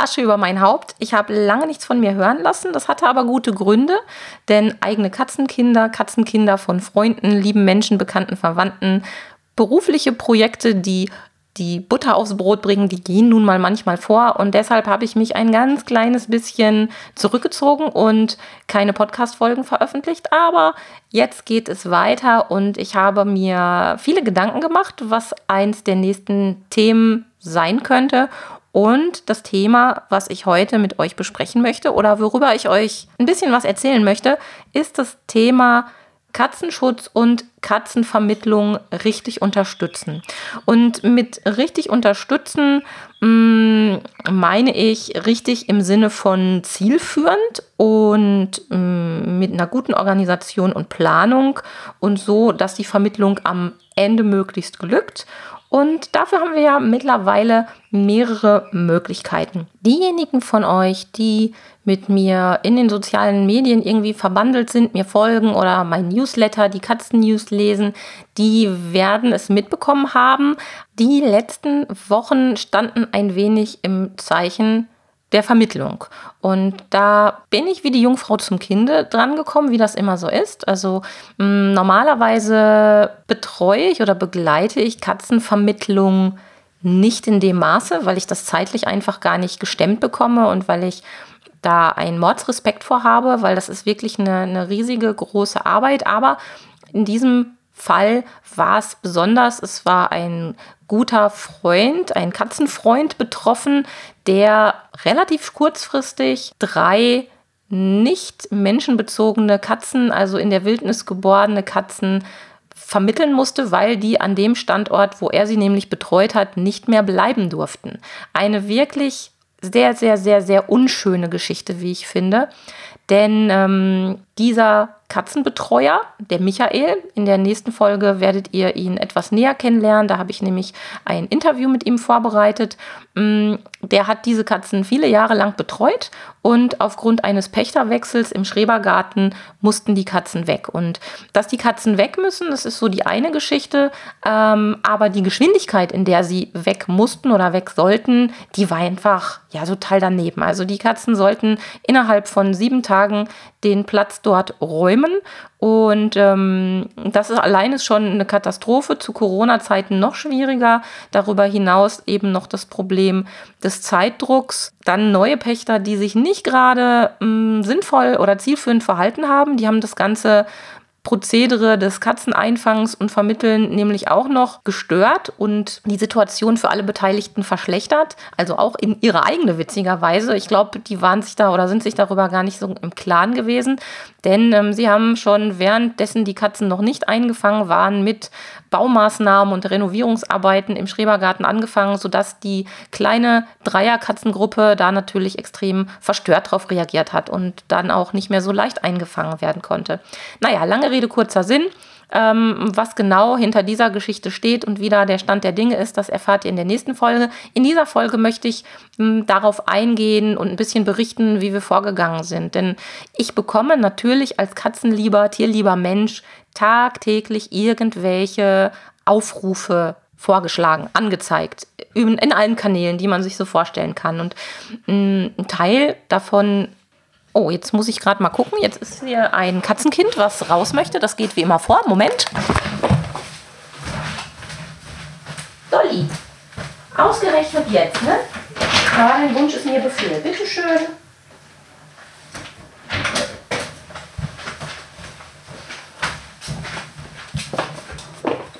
Asche über mein Haupt. Ich habe lange nichts von mir hören lassen. Das hatte aber gute Gründe, denn eigene Katzenkinder, Katzenkinder von Freunden, lieben Menschen, Bekannten, Verwandten, berufliche Projekte, die die Butter aufs Brot bringen, die gehen nun mal manchmal vor. Und deshalb habe ich mich ein ganz kleines bisschen zurückgezogen und keine Podcast-Folgen veröffentlicht. Aber jetzt geht es weiter und ich habe mir viele Gedanken gemacht, was eins der nächsten Themen sein könnte. Und das Thema, was ich heute mit euch besprechen möchte oder worüber ich euch ein bisschen was erzählen möchte, ist das Thema Katzenschutz und Katzenvermittlung richtig unterstützen. Und mit richtig unterstützen mm, meine ich richtig im Sinne von zielführend und mm, mit einer guten Organisation und Planung und so, dass die Vermittlung am Ende möglichst glückt und dafür haben wir ja mittlerweile mehrere Möglichkeiten. Diejenigen von euch, die mit mir in den sozialen Medien irgendwie verbandelt sind, mir folgen oder mein Newsletter, die Katzen-News lesen, die werden es mitbekommen haben. Die letzten Wochen standen ein wenig im Zeichen der Vermittlung. Und da bin ich wie die Jungfrau zum Kinde drangekommen, wie das immer so ist. Also mh, mm, normalerweise betreue ich oder begleite ich Katzenvermittlung nicht in dem Maße, weil ich das zeitlich einfach gar nicht gestemmt bekomme und weil ich da einen Mordsrespekt vorhabe, weil das ist wirklich eine, eine riesige, große Arbeit. Aber in diesem Fall war es besonders. Es war ein guter Freund, ein Katzenfreund betroffen, der relativ kurzfristig drei nicht menschenbezogene Katzen, also in der Wildnis geborene Katzen, vermitteln musste, weil die an dem Standort, wo er sie nämlich betreut hat, nicht mehr bleiben durften. Eine wirklich sehr, sehr, sehr, sehr unschöne Geschichte, wie ich finde. Denn ähm, dieser Katzenbetreuer, der Michael. In der nächsten Folge werdet ihr ihn etwas näher kennenlernen. Da habe ich nämlich ein Interview mit ihm vorbereitet. Mm, der hat diese Katzen viele Jahre lang betreut und aufgrund eines Pächterwechsels im Schrebergarten mussten die Katzen weg. Und dass die Katzen weg müssen, das ist so die eine Geschichte. Ähm, aber die Geschwindigkeit, in der sie weg mussten oder weg sollten, die war einfach ja total daneben. Also die Katzen sollten innerhalb von sieben Tagen den Platz dort räumen. Und ähm, das ist allein ist schon eine Katastrophe. Zu Corona-Zeiten noch schwieriger. Darüber hinaus eben noch das Problem des Zeitdrucks. Dann neue Pächter, die sich nicht gerade ähm, sinnvoll oder zielführend verhalten haben. Die haben das Ganze Prozedere des Katzeneinfangs und Vermitteln nämlich auch noch gestört und die Situation für alle Beteiligten verschlechtert. Also auch in ihre eigene witziger Weise. Ich glaube, die waren sich da oder sind sich darüber gar nicht so im Klaren gewesen, denn ähm, sie haben schon währenddessen die Katzen noch nicht eingefangen waren mit Baumaßnahmen und Renovierungsarbeiten im Schrebergarten angefangen, sodass die kleine Dreierkatzengruppe da natürlich extrem verstört darauf reagiert hat und dann auch nicht mehr so leicht eingefangen werden konnte. Naja, lange Rede, kurzer Sinn. Ähm, was genau hinter dieser Geschichte steht und wie da der Stand der Dinge ist, das erfahrt ihr in der nächsten Folge. In dieser Folge möchte ich mh, hm, darauf eingehen und ein bisschen berichten, wie wir vorgegangen sind. Denn ich bekomme natürlich als katzenlieber, tierlieber Mensch tagtäglich irgendwelche Aufrufe vorgeschlagen, angezeigt, in allen Kanälen, die man sich so vorstellen kann. Und mm, ein Teil davon, oh, jetzt muss ich gerade mal gucken, jetzt ist hier ein Katzenkind, was raus möchte, das geht wie immer vor, Moment. Dolly, ausgerechnet jetzt, ne? Ja, dein Wunsch ist mir Befehl, bitteschön.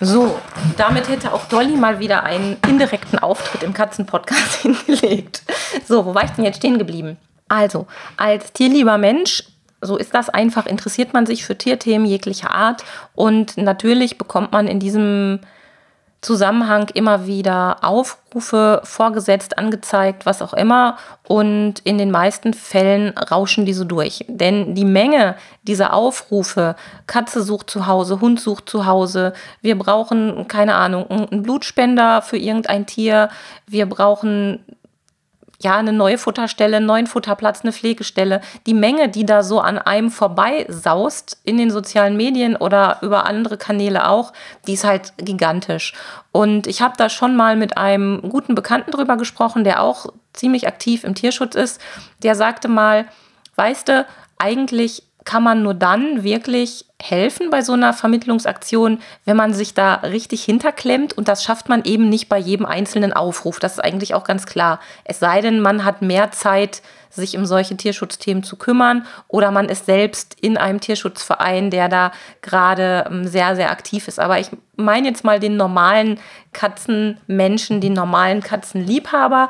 So, damit hätte auch Dolly mal wieder einen indirekten Auftritt im Katzenpodcast hingelegt. So, wo war ich denn jetzt stehen geblieben? Also, als tierlieber Mensch, so ist das einfach, interessiert man sich für Tierthemen jeglicher Art und natürlich bekommt man in diesem Zusammenhang immer wieder Aufrufe vorgesetzt, angezeigt, was auch immer. Und in den meisten Fällen rauschen diese durch. Denn die Menge dieser Aufrufe, Katze sucht zu Hause, Hund sucht zu Hause, wir brauchen, keine Ahnung, einen Blutspender für irgendein Tier, wir brauchen ja, eine neue Futterstelle, einen neuen Futterplatz, eine Pflegestelle. Die Menge, die da so an einem vorbei saust in den sozialen Medien oder über andere Kanäle auch, die ist halt gigantisch. Und ich habe da schon mal mit einem guten Bekannten drüber gesprochen, der auch ziemlich aktiv im Tierschutz ist. Der sagte mal, weißt du, eigentlich kann man nur dann wirklich helfen bei so einer Vermittlungsaktion, wenn man sich da richtig hinterklemmt. Und das schafft man eben nicht bei jedem einzelnen Aufruf. Das ist eigentlich auch ganz klar. Es sei denn, man hat mehr Zeit, sich um solche Tierschutzthemen zu kümmern oder man ist selbst in einem Tierschutzverein, der da gerade ähm, sehr, sehr aktiv ist. Aber ich meine jetzt mal den normalen Katzenmenschen, den normalen Katzenliebhaber,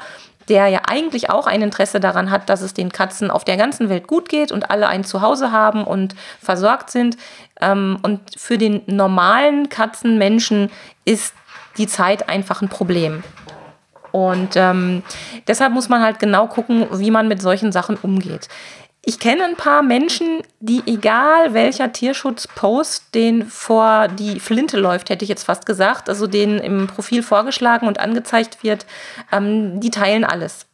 der ja eigentlich auch ein Interesse daran hat, dass es den Katzen auf der ganzen Welt gut geht und alle ein Zuhause haben und versorgt sind. Ähm, und für den normalen Katzenmenschen ist die Zeit einfach ein Problem. Und ähm, deshalb muss man halt genau gucken, wie man mit solchen Sachen umgeht. Ich kenne ein paar Menschen, die egal welcher Tierschutzpost den vor die Flinte läuft, hätte ich jetzt fast gesagt, also den im Profil vorgeschlagen und angezeigt wird, ähm, die teilen alles.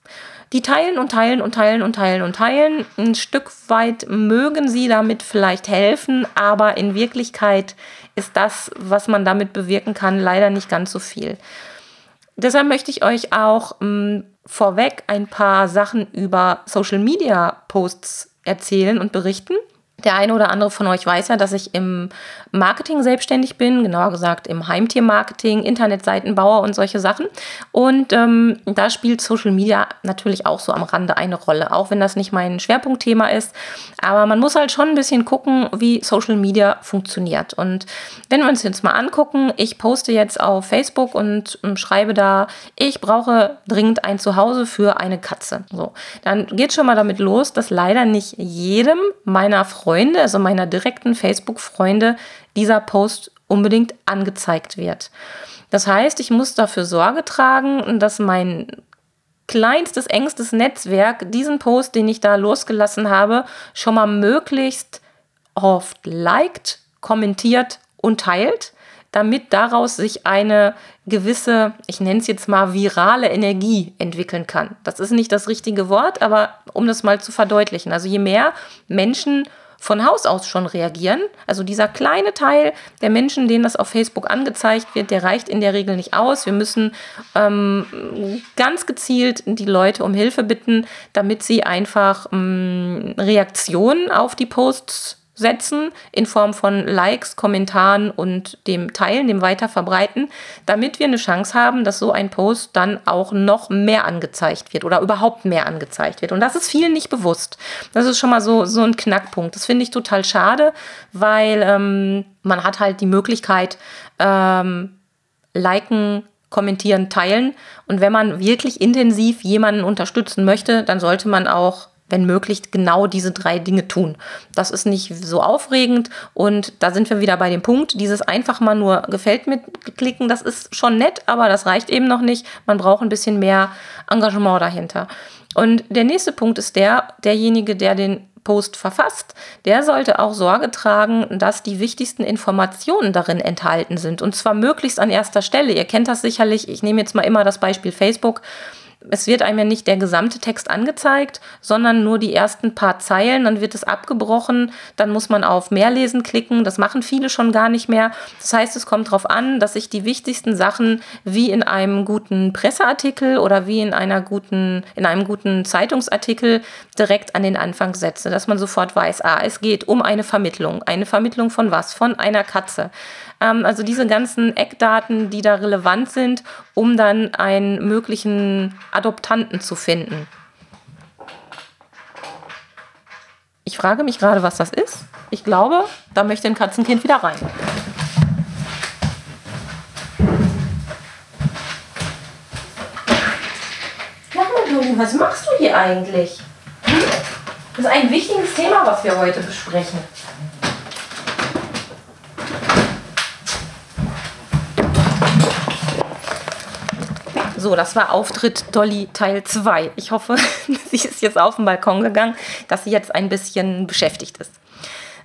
Die teilen und teilen und teilen und teilen und teilen. Ein Stück weit mögen sie damit vielleicht helfen, aber in Wirklichkeit ist das, was man damit bewirken kann, leider nicht ganz so viel. Deshalb möchte ich euch auch ähm, vorweg ein paar Sachen über Social Media Posts erzählen und berichten. Der eine oder andere von euch weiß ja, dass ich im Marketing selbstständig bin, genauer gesagt im Heimtiermarketing, Internetseitenbauer und solche Sachen. Und ähm, da spielt Social Media natürlich auch so am Rande eine Rolle, auch wenn das nicht mein Schwerpunktthema ist. Aber man muss halt schon ein bisschen gucken, wie Social Media funktioniert. Und wenn wir uns jetzt mal angucken, ich poste jetzt auf Facebook und ähm, schreibe da, ich brauche dringend ein Zuhause für eine Katze. So, dann geht schon mal damit los, dass leider nicht jedem meiner Freunde Freunde, also meiner direkten Facebook-Freunde, dieser Post unbedingt angezeigt wird. Das heißt, ich muss dafür Sorge tragen, dass mein kleinstes, engstes Netzwerk diesen Post, den ich da losgelassen habe, schon mal möglichst oft liked, kommentiert und teilt, damit daraus sich eine gewisse, ich nenne es jetzt mal virale Energie entwickeln kann. Das ist nicht das richtige Wort, aber um das mal zu verdeutlichen. Also je mehr Menschen von Haus aus schon reagieren. Also dieser kleine Teil der Menschen, denen das auf Facebook angezeigt wird, der reicht in der Regel nicht aus. Wir müssen ähm, ganz gezielt die Leute um Hilfe bitten, damit sie einfach ähm, Reaktionen auf die Posts setzen in Form von Likes, Kommentaren und dem Teilen, dem Weiterverbreiten, damit wir eine Chance haben, dass so ein Post dann auch noch mehr angezeigt wird oder überhaupt mehr angezeigt wird. Und das ist vielen nicht bewusst. Das ist schon mal so, so ein Knackpunkt. Das finde ich total schade, weil ähm, man hat halt die Möglichkeit, ähm, liken, kommentieren, teilen. Und wenn man wirklich intensiv jemanden unterstützen möchte, dann sollte man auch wenn möglich, genau diese drei Dinge tun. Das ist nicht so aufregend und da sind wir wieder bei dem Punkt, dieses einfach mal nur gefällt mir klicken, das ist schon nett, aber das reicht eben noch nicht. Man braucht ein bisschen mehr Engagement dahinter. Und der nächste Punkt ist der, derjenige, der den Post verfasst, der sollte auch Sorge tragen, dass die wichtigsten Informationen darin enthalten sind. Und zwar möglichst an erster Stelle. Ihr kennt das sicherlich. Ich nehme jetzt mal immer das Beispiel Facebook es wird einem ja nicht der gesamte Text angezeigt, sondern nur die ersten paar Zeilen, dann wird es abgebrochen, dann muss man auf Mehrlesen klicken, das machen viele schon gar nicht mehr. Das heißt, es kommt darauf an, dass ich die wichtigsten Sachen wie in einem guten Presseartikel oder wie in einer guten, in einem guten Zeitungsartikel direkt an den Anfang setze, dass man sofort weiß, ah, es geht um eine Vermittlung. Eine Vermittlung von was? Von einer Katze. Ähm, also diese ganzen Eckdaten, die da relevant sind, um dann einen möglichen Adoptanten zu finden. Ich frage mich gerade, was das ist. Ich glaube, da möchte ein Katzenkind wieder rein. Was machst du hier eigentlich? Hm? Das ist ein wichtiges Thema, was wir heute besprechen. So, das war Auftritt Dolly Teil 2. Ich hoffe, sie ist jetzt auf den Balkon gegangen, dass sie jetzt ein bisschen beschäftigt ist.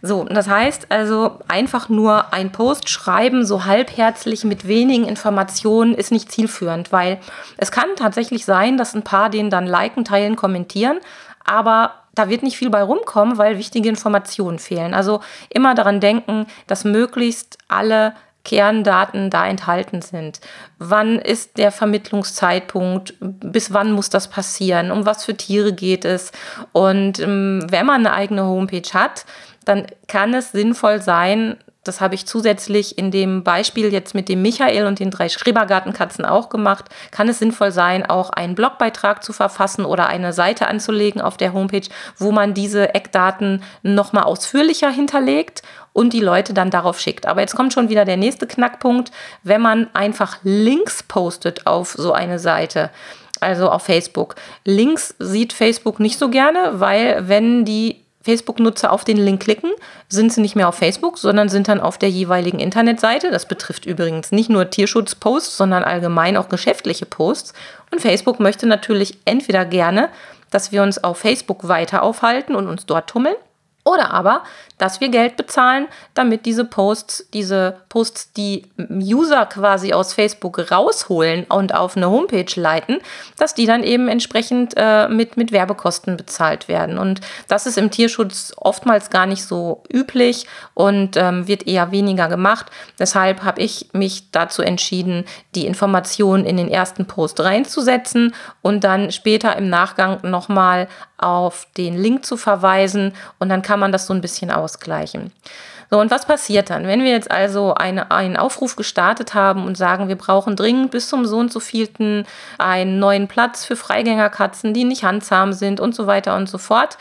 So, das heißt also einfach nur ein Post schreiben, so halbherzig mit wenigen Informationen, ist nicht zielführend, weil es kann tatsächlich sein, dass ein paar den dann liken, teilen, kommentieren, aber da wird nicht viel bei rumkommen, weil wichtige Informationen fehlen. Also immer daran denken, dass möglichst alle Kerndaten da enthalten sind. Wann ist der Vermittlungszeitpunkt? Bis wann muss das passieren? Um was für Tiere geht es? Und ähm, wenn man eine eigene Homepage hat, dann kann es sinnvoll sein, das habe ich zusätzlich in dem Beispiel jetzt mit dem Michael und den drei Schrebergartenkatzen auch gemacht. Kann es sinnvoll sein, auch einen Blogbeitrag zu verfassen oder eine Seite anzulegen auf der Homepage, wo man diese Eckdaten nochmal ausführlicher hinterlegt und die Leute dann darauf schickt. Aber jetzt kommt schon wieder der nächste Knackpunkt, wenn man einfach Links postet auf so eine Seite also auf Facebook. Links sieht Facebook nicht so gerne, weil wenn die Facebook-Nutzer auf den Link klicken, sind sie nicht mehr auf Facebook, sondern sind dann auf der jeweiligen Internetseite. Das betrifft übrigens nicht nur Tierschutz-Posts, sondern allgemein auch geschäftliche Posts. Und Facebook möchte natürlich entweder gerne, dass wir uns auf Facebook weiter aufhalten und uns dort tummeln, oder aber, dass wir Geld bezahlen, damit diese Posts, diese Posts, die User quasi aus Facebook rausholen und auf eine Homepage leiten, dass die dann eben entsprechend äh, mit, mit Werbekosten bezahlt werden. Und das ist im Tierschutz oftmals gar nicht so üblich und ähm, wird eher weniger gemacht. Deshalb habe ich mich dazu entschieden, die Informationen in den ersten Post reinzusetzen und dann später im Nachgang nochmal auf den Link zu verweisen und dann kann man das so ein bisschen ausgleichen. So, und was passiert dann? Wenn wir jetzt also eine, einen Aufruf gestartet haben und sagen, wir brauchen dringend bis zum so und so vielten einen neuen Platz für Freigängerkatzen, die nicht handzahm sind und so weiter und so fort.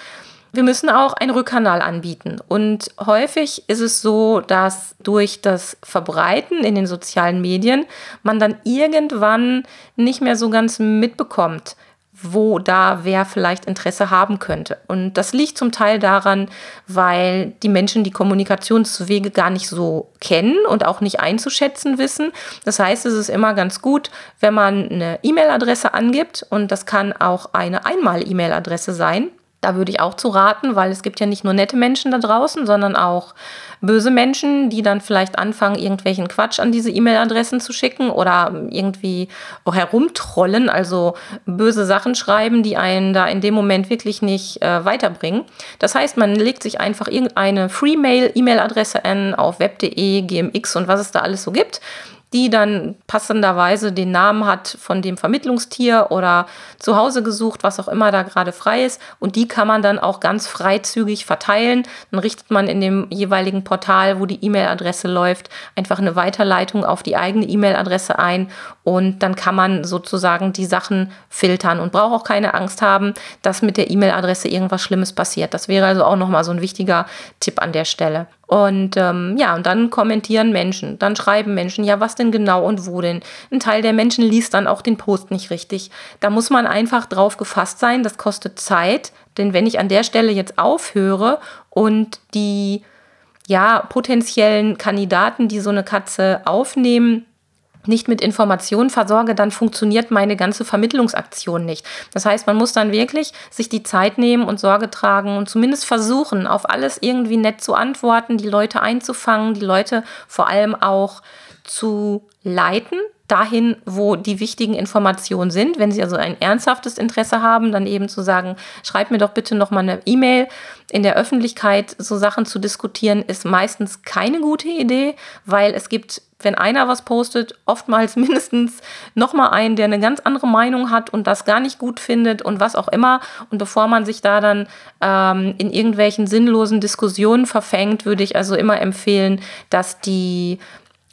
Wir müssen auch einen Rückkanal anbieten. Und häufig ist es so, dass durch das Verbreiten in den sozialen Medien man dann irgendwann nicht mehr so ganz mitbekommt, wo da wer vielleicht Interesse haben könnte. Und das liegt zum Teil daran, weil die Menschen die Kommunikationswege gar nicht so kennen und auch nicht einzuschätzen wissen. Das heißt, es ist immer ganz gut, wenn man eine E-Mail-Adresse angibt und das kann auch eine Einmal-E-Mail-Adresse sein. Da würde ich auch zu raten, weil es gibt ja nicht nur nette Menschen da draußen, sondern auch böse Menschen, die dann vielleicht anfangen, irgendwelchen Quatsch an diese E-Mail-Adressen zu schicken oder irgendwie herumtrollen, also böse Sachen schreiben, die einen da in dem Moment wirklich nicht äh, weiterbringen. Das heißt, man legt sich einfach irgendeine Free-Mail-E-Mail-Adresse an auf web.de, GMX und was es da alles so gibt die dann passenderweise den Namen hat von dem Vermittlungstier oder zu Hause gesucht, was auch immer da gerade frei ist. Und die kann man dann auch ganz freizügig verteilen. Dann richtet man in dem jeweiligen Portal, wo die E-Mail-Adresse läuft, einfach eine Weiterleitung auf die eigene E-Mail-Adresse ein. Und dann kann man sozusagen die Sachen filtern und braucht auch keine Angst haben, dass mit der E-Mail-Adresse irgendwas Schlimmes passiert. Das wäre also auch nochmal so ein wichtiger Tipp an der Stelle. Und ähm, ja, und dann kommentieren Menschen, dann schreiben Menschen, ja, was denn genau und wo denn? Ein Teil der Menschen liest dann auch den Post nicht richtig. Da muss man einfach drauf gefasst sein, das kostet Zeit, denn wenn ich an der Stelle jetzt aufhöre und die ja, potenziellen Kandidaten, die so eine Katze aufnehmen, nicht mit Informationen versorge, dann funktioniert meine ganze Vermittlungsaktion nicht. Das heißt, man muss dann wirklich sich die Zeit nehmen und Sorge tragen und zumindest versuchen, auf alles irgendwie nett zu antworten, die Leute einzufangen, die Leute vor allem auch zu leiten, dahin, wo die wichtigen Informationen sind. Wenn Sie also ein ernsthaftes Interesse haben, dann eben zu sagen, schreib mir doch bitte noch mal eine E-Mail. In der Öffentlichkeit so Sachen zu diskutieren, ist meistens keine gute Idee, weil es gibt, wenn einer was postet, oftmals mindestens noch mal einen, der eine ganz andere Meinung hat und das gar nicht gut findet und was auch immer. Und bevor man sich da dann ähm, in irgendwelchen sinnlosen Diskussionen verfängt, würde ich also immer empfehlen, dass die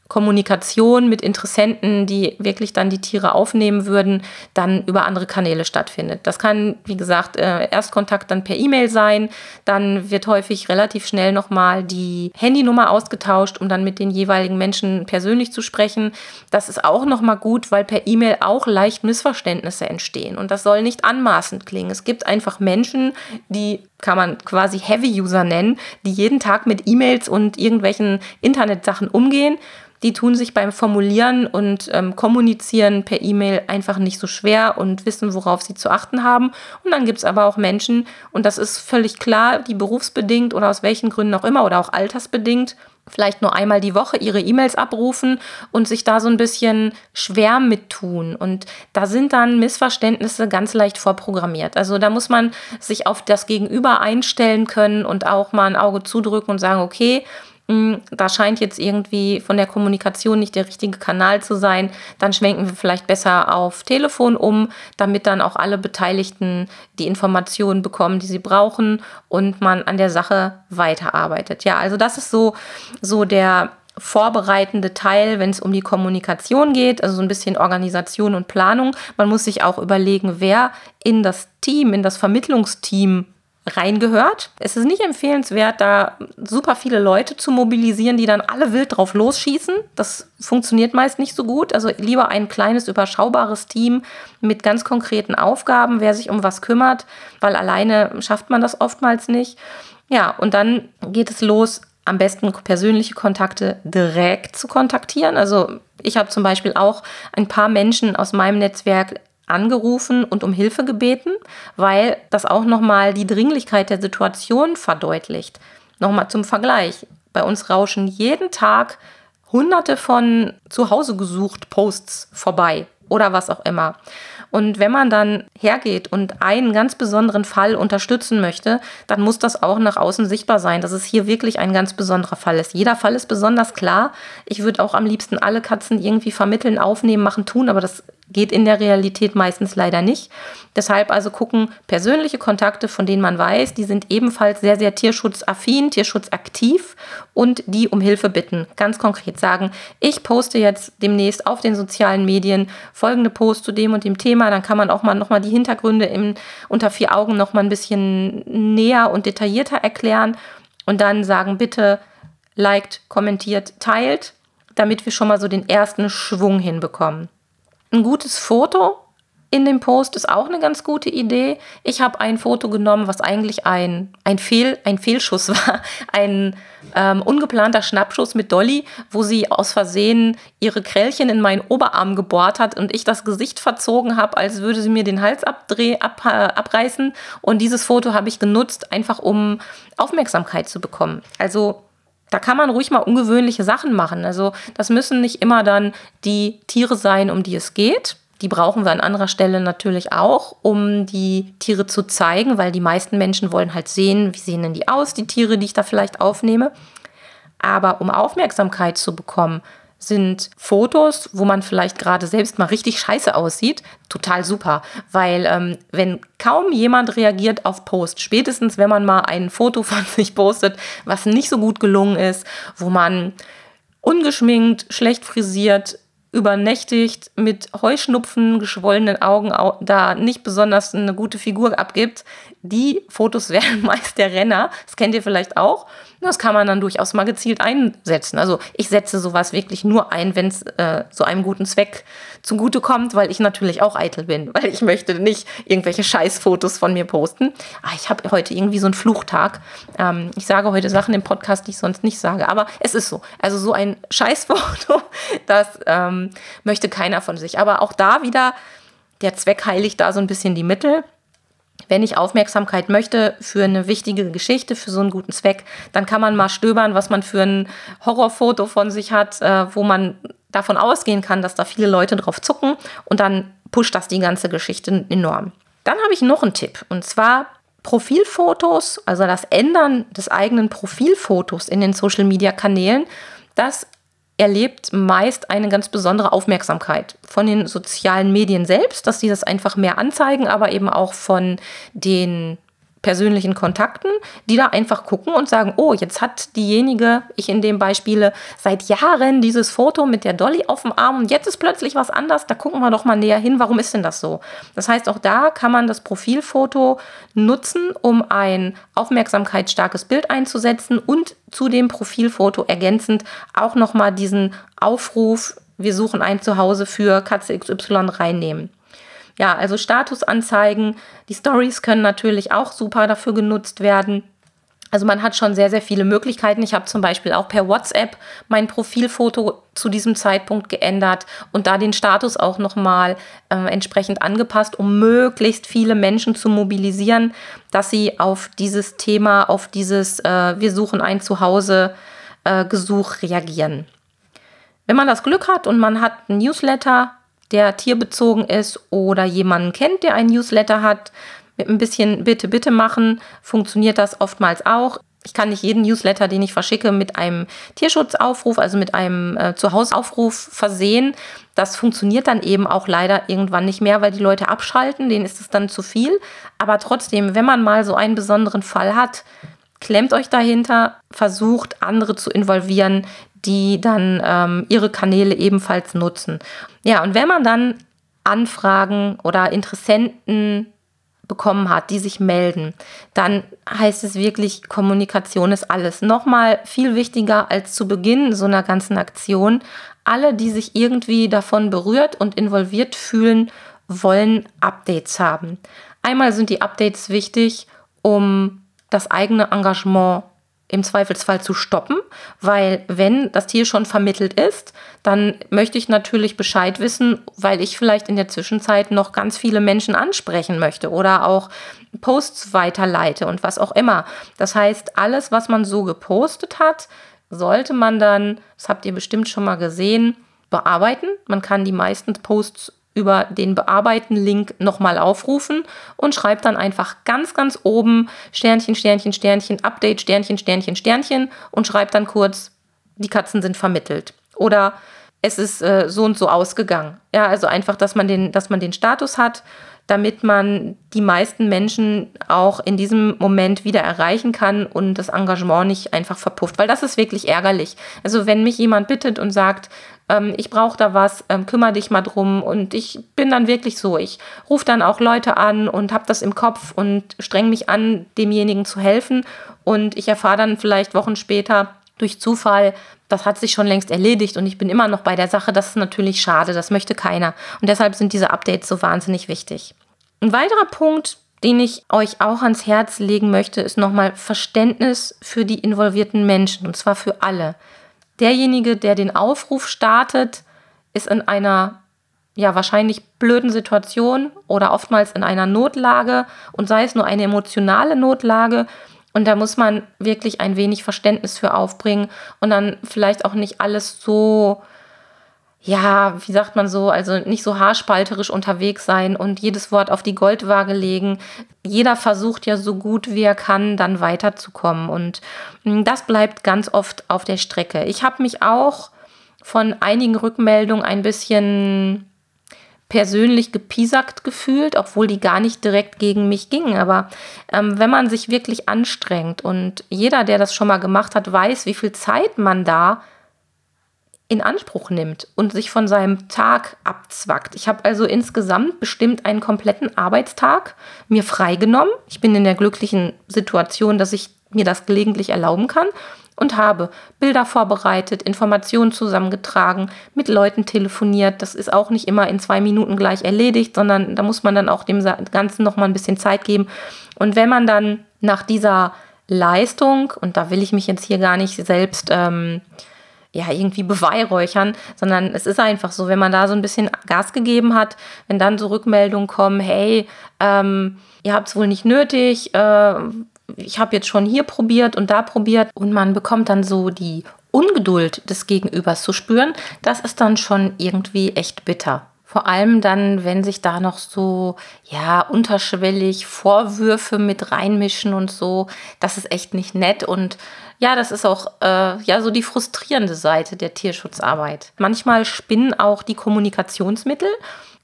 Kommunikation mit Interessenten, die wirklich dann die Tiere aufnehmen würden, dann über andere Kanäle stattfindet. Das kann, wie gesagt, äh, Erstkontakt dann per E-Mail sein. Dann wird häufig relativ schnell nochmal die Handynummer ausgetauscht, um dann mit den jeweiligen Menschen persönlich zu sprechen. Das ist auch nochmal gut, weil per E-Mail auch leicht Missverständnisse entstehen. Und das soll nicht anmaßend klingen. Es gibt einfach Menschen, die kann man quasi Heavy-User nennen, die jeden Tag mit E-Mails und irgendwelchen Internetsachen umgehen die tun sich beim Formulieren und ähm, Kommunizieren per E-Mail einfach nicht so schwer und wissen, worauf sie zu achten haben. Und dann gibt es aber auch Menschen, und das ist völlig klar, die berufsbedingt oder aus welchen Gründen auch immer oder auch altersbedingt vielleicht nur einmal die Woche ihre E-Mails abrufen und sich da so ein bisschen schwer mit tun. Und da sind dann Missverständnisse ganz leicht vorprogrammiert. Also da muss man sich auf das Gegenüber einstellen können und auch mal ein Auge zudrücken und sagen, okay, da scheint jetzt irgendwie von der Kommunikation nicht der richtige Kanal zu sein, dann schwenken wir vielleicht besser auf Telefon um, damit dann auch alle Beteiligten die Informationen bekommen, die sie brauchen und man an der Sache weiterarbeitet. Ja, also das ist so, so der vorbereitende Teil, wenn es um die Kommunikation geht, also so ein bisschen Organisation und Planung. Man muss sich auch überlegen, wer in das Team, in das Vermittlungsteam reingehört. Es ist nicht empfehlenswert, da super viele Leute zu mobilisieren, die dann alle wild drauf losschießen. Das funktioniert meist nicht so gut. Also lieber ein kleines, überschaubares Team mit ganz konkreten Aufgaben, wer sich um was kümmert, weil alleine schafft man das oftmals nicht. Ja, und dann geht es los, am besten persönliche Kontakte direkt zu kontaktieren. Also ich habe zum Beispiel auch ein paar Menschen aus meinem Netzwerk angerufen und um Hilfe gebeten, weil das auch nochmal die Dringlichkeit der Situation verdeutlicht. Nochmal zum Vergleich. Bei uns rauschen jeden Tag hunderte von zu Hause gesucht Posts vorbei oder was auch immer. Und wenn man dann hergeht und einen ganz besonderen Fall unterstützen möchte, dann muss das auch nach außen sichtbar sein, dass es hier wirklich ein ganz besonderer Fall ist. Jeder Fall ist besonders klar. Ich würde auch am liebsten alle Katzen irgendwie vermitteln, aufnehmen, machen, tun, aber das Geht in der Realität meistens leider nicht. Deshalb also gucken, persönliche Kontakte, von denen man weiß, die sind ebenfalls sehr, sehr tierschutzaffin, tierschutzaktiv und die um Hilfe bitten. Ganz konkret sagen, ich poste jetzt demnächst auf den sozialen Medien folgende Post zu dem und dem Thema. Dann kann man auch mal nochmal die Hintergründe im, unter vier Augen nochmal ein bisschen näher und detaillierter erklären und dann sagen, bitte liked, kommentiert, teilt, damit wir schon mal so den ersten Schwung hinbekommen. Ein gutes Foto in dem Post ist auch eine ganz gute Idee. Ich habe ein Foto genommen, was eigentlich ein, ein, Fehl, ein Fehlschuss war. Ein ähm, ungeplanter Schnappschuss mit Dolly, wo sie aus Versehen ihre Krällchen in meinen Oberarm gebohrt hat und ich das Gesicht verzogen habe, als würde sie mir den Hals abdreh, ab, äh, abreißen. Und dieses Foto habe ich genutzt, einfach um Aufmerksamkeit zu bekommen. Also da kann man ruhig mal ungewöhnliche Sachen machen. Also das müssen nicht immer dann die Tiere sein, um die es geht. Die brauchen wir an anderer Stelle natürlich auch, um die Tiere zu zeigen, weil die meisten Menschen wollen halt sehen, wie sehen denn die aus, die Tiere, die ich da vielleicht aufnehme. Aber um Aufmerksamkeit zu bekommen, sind Fotos, wo man vielleicht gerade selbst mal richtig scheiße aussieht, total super. Weil ähm, wenn kaum jemand reagiert auf Post, spätestens wenn man mal ein Foto von sich postet, was nicht so gut gelungen ist, wo man ungeschminkt, schlecht frisiert, übernächtigt, mit Heuschnupfen, geschwollenen Augen da nicht besonders eine gute Figur abgibt, die Fotos werden meist der Renner. Das kennt ihr vielleicht auch. Das kann man dann durchaus mal gezielt einsetzen. Also ich setze sowas wirklich nur ein, wenn es äh, so einem guten Zweck zugutekommt, weil ich natürlich auch eitel bin, weil ich möchte nicht irgendwelche Scheißfotos von mir posten. Ah, ich habe heute irgendwie so einen Fluchtag. Ähm, ich sage heute Sachen im Podcast, die ich sonst nicht sage, aber es ist so. Also so ein Scheißfoto, das ähm, möchte keiner von sich. Aber auch da wieder, der Zweck heiligt da so ein bisschen die Mittel wenn ich Aufmerksamkeit möchte für eine wichtige Geschichte, für so einen guten Zweck, dann kann man mal stöbern, was man für ein Horrorfoto von sich hat, äh, wo man davon ausgehen kann, dass da viele Leute drauf zucken und dann pusht das die ganze Geschichte enorm. Dann habe ich noch einen Tipp und zwar Profilfotos, also das Ändern des eigenen Profilfotos in den Social-Media-Kanälen. Das erlebt meist eine ganz besondere Aufmerksamkeit von den sozialen Medien selbst, dass sie das einfach mehr anzeigen, aber eben auch von den persönlichen Kontakten, die da einfach gucken und sagen, oh, jetzt hat diejenige, ich in dem Beispiele, seit Jahren dieses Foto mit der Dolly auf dem Arm und jetzt ist plötzlich was anders, da gucken wir doch mal näher hin, warum ist denn das so? Das heißt, auch da kann man das Profilfoto nutzen, um ein aufmerksamkeitsstarkes Bild einzusetzen und zu dem Profilfoto ergänzend auch nochmal diesen Aufruf, wir suchen ein Zuhause für Katze XY reinnehmen. Ja, also Statusanzeigen. Die Stories können natürlich auch super dafür genutzt werden. Also man hat schon sehr, sehr viele Möglichkeiten. Ich habe zum Beispiel auch per WhatsApp mein Profilfoto zu diesem Zeitpunkt geändert und da den Status auch nochmal äh, entsprechend angepasst, um möglichst viele Menschen zu mobilisieren, dass sie auf dieses Thema, auf dieses äh, Wir suchen ein Zuhause äh, Gesuch reagieren. Wenn man das Glück hat und man hat einen Newsletter, der tierbezogen ist oder jemanden kennt, der einen Newsletter hat, mit ein bisschen Bitte, Bitte machen funktioniert das oftmals auch. Ich kann nicht jeden Newsletter, den ich verschicke, mit einem Tierschutzaufruf, also mit einem äh, Zuhausaufruf versehen. Das funktioniert dann eben auch leider irgendwann nicht mehr, weil die Leute abschalten, denen ist es dann zu viel. Aber trotzdem, wenn man mal so einen besonderen Fall hat, klemmt euch dahinter, versucht andere zu involvieren, die dann ähm, ihre Kanäle ebenfalls nutzen. Ja, und wenn man dann Anfragen oder Interessenten bekommen hat, die sich melden, dann heißt es wirklich, Kommunikation ist alles. Nochmal viel wichtiger als zu Beginn so einer ganzen Aktion. Alle, die sich irgendwie davon berührt und involviert fühlen, wollen Updates haben. Einmal sind die Updates wichtig, um das eigene Engagement im Zweifelsfall zu stoppen, weil wenn das Tier schon vermittelt ist, dann möchte ich natürlich Bescheid wissen, weil ich vielleicht in der Zwischenzeit noch ganz viele Menschen ansprechen möchte oder auch Posts weiterleite und was auch immer. Das heißt, alles, was man so gepostet hat, sollte man dann, das habt ihr bestimmt schon mal gesehen, bearbeiten. Man kann die meisten Posts über den Bearbeiten-Link nochmal aufrufen und schreibt dann einfach ganz, ganz oben Sternchen, Sternchen, Sternchen, Update, Sternchen, Sternchen, Sternchen und schreibt dann kurz, die Katzen sind vermittelt. Oder es ist äh, so und so ausgegangen. Ja, also einfach, dass man den, dass man den Status hat, damit man die meisten Menschen auch in diesem Moment wieder erreichen kann und das Engagement nicht einfach verpufft, weil das ist wirklich ärgerlich. Also wenn mich jemand bittet und sagt, ähm, ich brauche da was, ähm, kümmere dich mal drum. Und ich bin dann wirklich so, ich rufe dann auch Leute an und habe das im Kopf und streng mich an, demjenigen zu helfen. Und ich erfahre dann vielleicht Wochen später durch Zufall, das hat sich schon längst erledigt und ich bin immer noch bei der Sache, das ist natürlich schade, das möchte keiner. Und deshalb sind diese Updates so wahnsinnig wichtig. Ein weiterer Punkt, den ich euch auch ans Herz legen möchte, ist nochmal Verständnis für die involvierten Menschen, und zwar für alle derjenige, der den Aufruf startet, ist in einer ja wahrscheinlich blöden Situation oder oftmals in einer Notlage und sei es nur eine emotionale Notlage. Und da muss man wirklich ein wenig Verständnis für aufbringen und dann vielleicht auch nicht alles so ja, wie sagt man so, also nicht so haarspalterisch unterwegs sein und jedes Wort auf die Goldwaage legen. Jeder versucht ja so gut wie er kann, dann weiterzukommen. Und hm, das bleibt ganz oft auf der Strecke. Ich habe mich auch von einigen Rückmeldungen ein bisschen persönlich gepiesackt gefühlt, obwohl die gar nicht direkt gegen mich gingen. Aber ähm, wenn man sich wirklich anstrengt und jeder, der das schon mal gemacht hat, weiß, wie viel Zeit man da in Anspruch nimmt und sich von seinem Tag abzwackt. Ich habe also insgesamt bestimmt einen kompletten Arbeitstag mir freigenommen. Ich bin in der glücklichen Situation, dass ich mir das gelegentlich erlauben kann und habe Bilder vorbereitet, Informationen zusammengetragen, mit Leuten telefoniert. Das ist auch nicht immer in zwei Minuten gleich erledigt, sondern da muss man dann auch dem Ganzen noch mal ein bisschen Zeit geben. Und wenn man dann nach dieser Leistung, und da will ich mich jetzt hier gar nicht selbst ähm, ja, irgendwie beweihräuchern, sondern es ist einfach so, wenn man da so ein bisschen Gas gegeben hat, wenn dann so Rückmeldungen kommen, hey, ähm, ihr habt es wohl nicht nötig, äh, ich habe jetzt schon hier probiert und da probiert und man bekommt dann so die Ungeduld des Gegenübers zu spüren, das ist dann schon irgendwie echt bitter. Vor allem dann, wenn sich da noch so, ja, unterschwellig Vorwürfe mit reinmischen und so. Das ist echt nicht nett. Und ja, das ist auch, äh, ja, so die frustrierende Seite der Tierschutzarbeit. Manchmal spinnen auch die Kommunikationsmittel.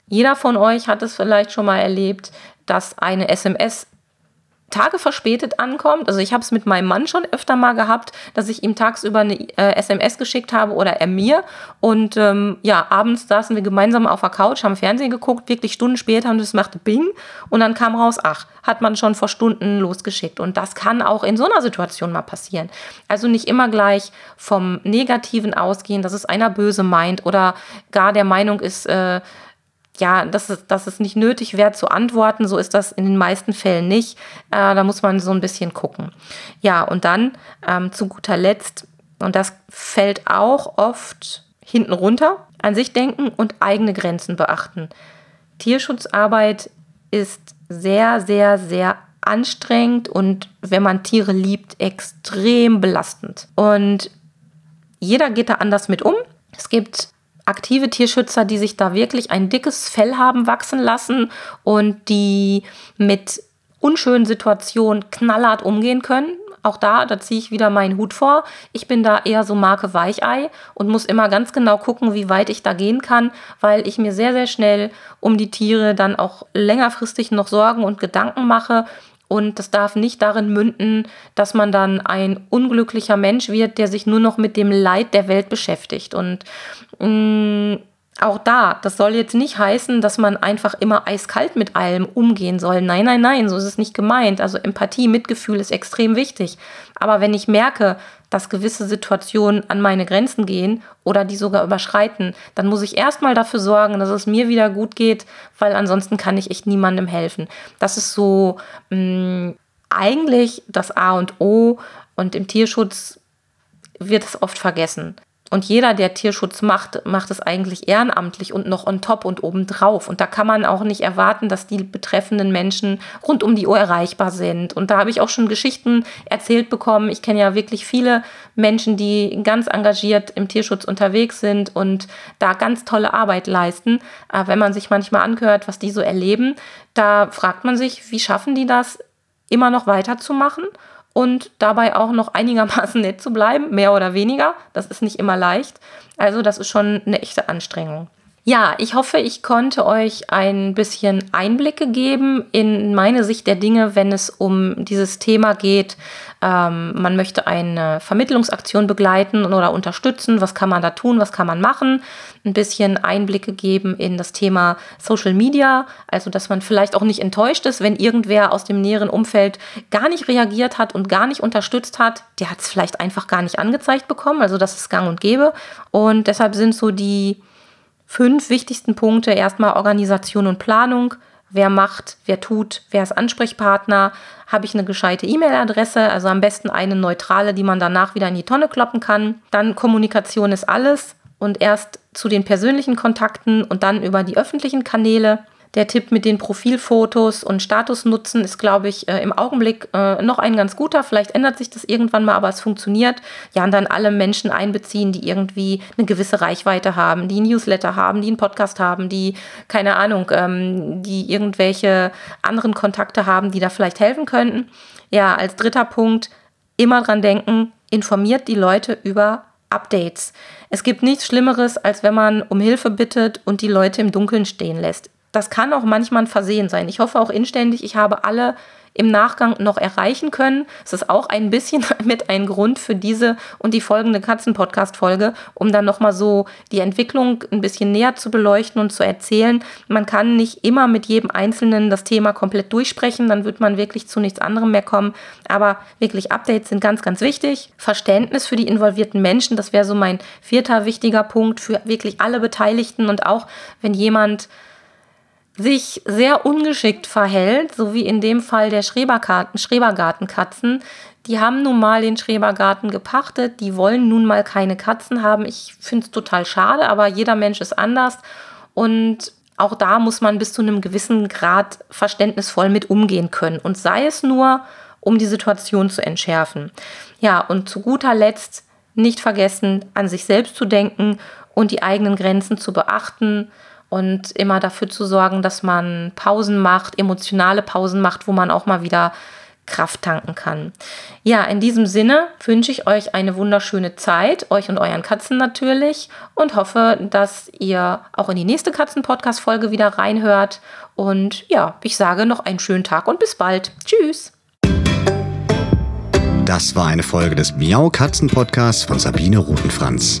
Jeder von euch hat es vielleicht schon mal erlebt, dass eine SMS Tage verspätet ankommt. Also ich habe es mit meinem Mann schon öfter mal gehabt, dass ich ihm tagsüber eine äh, SMS geschickt habe oder er mir. Und ähm, ja, abends saßen wir gemeinsam auf der Couch, haben Fernsehen geguckt, wirklich Stunden später und es machte Bing. Und dann kam raus, ach, hat man schon vor Stunden losgeschickt. Und das kann auch in so einer Situation mal passieren. Also nicht immer gleich vom Negativen ausgehen, dass es einer böse meint oder gar der Meinung ist, äh, ja, dass es, dass es nicht nötig wäre zu antworten. So ist das in den meisten Fällen nicht. Äh, da muss man so ein bisschen gucken. Ja, und dann ähm, zu guter Letzt, und das fällt auch oft hinten runter, an sich denken und eigene Grenzen beachten. Tierschutzarbeit ist sehr, sehr, sehr anstrengend und wenn man Tiere liebt, extrem belastend. Und jeder geht da anders mit um. Es gibt aktive Tierschützer, die sich da wirklich ein dickes Fell haben wachsen lassen und die mit unschönen Situationen knallhart umgehen können. Auch da, da ziehe ich wieder meinen Hut vor. Ich bin da eher so Marke Weichei und muss immer ganz genau gucken, wie weit ich da gehen kann, weil ich mir sehr, sehr schnell um die Tiere dann auch längerfristig noch Sorgen und Gedanken mache und das darf nicht darin münden, dass man dann ein unglücklicher Mensch wird, der sich nur noch mit dem Leid der Welt beschäftigt. Und mh, mm, auch da, das soll jetzt nicht heißen, dass man einfach immer eiskalt mit allem umgehen soll. Nein, nein, nein, so ist es nicht gemeint. Also Empathie, Mitgefühl ist extrem wichtig. Aber wenn ich merke, dass gewisse Situationen an meine Grenzen gehen oder die sogar überschreiten, dann muss ich erstmal dafür sorgen, dass es mir wieder gut geht, weil ansonsten kann ich echt niemandem helfen. Das ist so mh, mm, eigentlich das A und O und im Tierschutz wird es oft vergessen. Und jeder, der Tierschutz macht, macht es eigentlich ehrenamtlich und noch on top und obendrauf. Und da kann man auch nicht erwarten, dass die betreffenden Menschen rund um die Uhr erreichbar sind. Und da habe ich auch schon Geschichten erzählt bekommen. Ich kenne ja wirklich viele Menschen, die ganz engagiert im Tierschutz unterwegs sind und da ganz tolle Arbeit leisten. Aber wenn man sich manchmal anhört, was die so erleben, da fragt man sich, wie schaffen die das, immer noch weiterzumachen? Und dabei auch noch einigermaßen nett zu bleiben, mehr oder weniger. Das ist nicht immer leicht. Also das ist schon eine echte Anstrengung. Ja, ich hoffe, ich konnte euch ein bisschen Einblicke geben in meine Sicht der Dinge, wenn es um dieses Thema geht. Ähm, man möchte eine Vermittlungsaktion begleiten oder unterstützen. Was kann man da tun? Was kann man machen? Ein bisschen Einblicke geben in das Thema Social Media. Also, dass man vielleicht auch nicht enttäuscht ist, wenn irgendwer aus dem näheren Umfeld gar nicht reagiert hat und gar nicht unterstützt hat. Der hat es vielleicht einfach gar nicht angezeigt bekommen. Also, das ist gang und gäbe. Und deshalb sind so die fünf wichtigsten Punkte erstmal Organisation und Planung. Wer macht, wer tut, wer ist Ansprechpartner? Habe ich eine gescheite E-Mail-Adresse? Also am besten eine neutrale, die man danach wieder in die Tonne kloppen kann. Dann Kommunikation ist alles und erst zu den persönlichen Kontakten und dann über die öffentlichen Kanäle. Der Tipp mit den Profilfotos und Statusnutzen ist, glaube ich, äh, im Augenblick äh, noch ein ganz guter. Vielleicht ändert sich das irgendwann mal, aber es funktioniert. Ja, und dann alle Menschen einbeziehen, die irgendwie eine gewisse Reichweite haben, die Newsletter haben, die einen Podcast haben, die, keine Ahnung, ähm, die irgendwelche anderen Kontakte haben, die da vielleicht helfen könnten. Ja, als dritter Punkt, immer dran denken, informiert die Leute über Updates. Es gibt nichts Schlimmeres, als wenn man um Hilfe bittet und die Leute im Dunkeln stehen lässt das kann auch manchmal ein Versehen sein. Ich hoffe auch inständig, ich habe alle im Nachgang noch erreichen können. Es ist auch ein bisschen mit ein Grund für diese und die folgende Katzen-Podcast-Folge, um dann nochmal so die Entwicklung ein bisschen näher zu beleuchten und zu erzählen. Man kann nicht immer mit jedem Einzelnen das Thema komplett durchsprechen, dann wird man wirklich zu nichts anderem mehr kommen. Aber wirklich Updates sind ganz, ganz wichtig. Verständnis für die involvierten Menschen, das wäre so mein vierter wichtiger Punkt für wirklich alle Beteiligten und auch wenn jemand sich sehr ungeschickt verhält, so wie in dem Fall der Schrebergartenkatzen. Die haben nun mal den Schrebergarten gepachtet, die wollen nun mal keine Katzen haben. Ich finde es total schade, aber jeder Mensch ist anders und auch da muss man bis zu einem gewissen Grad verständnisvoll mit umgehen können und sei es nur, um die Situation zu entschärfen. Ja, und zu guter Letzt nicht vergessen, an sich selbst zu denken und die eigenen Grenzen zu beachten und immer dafür zu sorgen, dass man Pausen macht, emotionale Pausen macht, wo man auch mal wieder Kraft tanken kann. Ja, in diesem Sinne wünsche ich euch eine wunderschöne Zeit, euch und euren Katzen natürlich, und hoffe, dass ihr auch in die nächste Katzen-Podcast-Folge wieder reinhört. Und ja, ich sage noch einen schönen Tag und bis bald. Tschüss. Das war eine Folge des Miau Katzen Podcasts von Sabine Rutenfranz.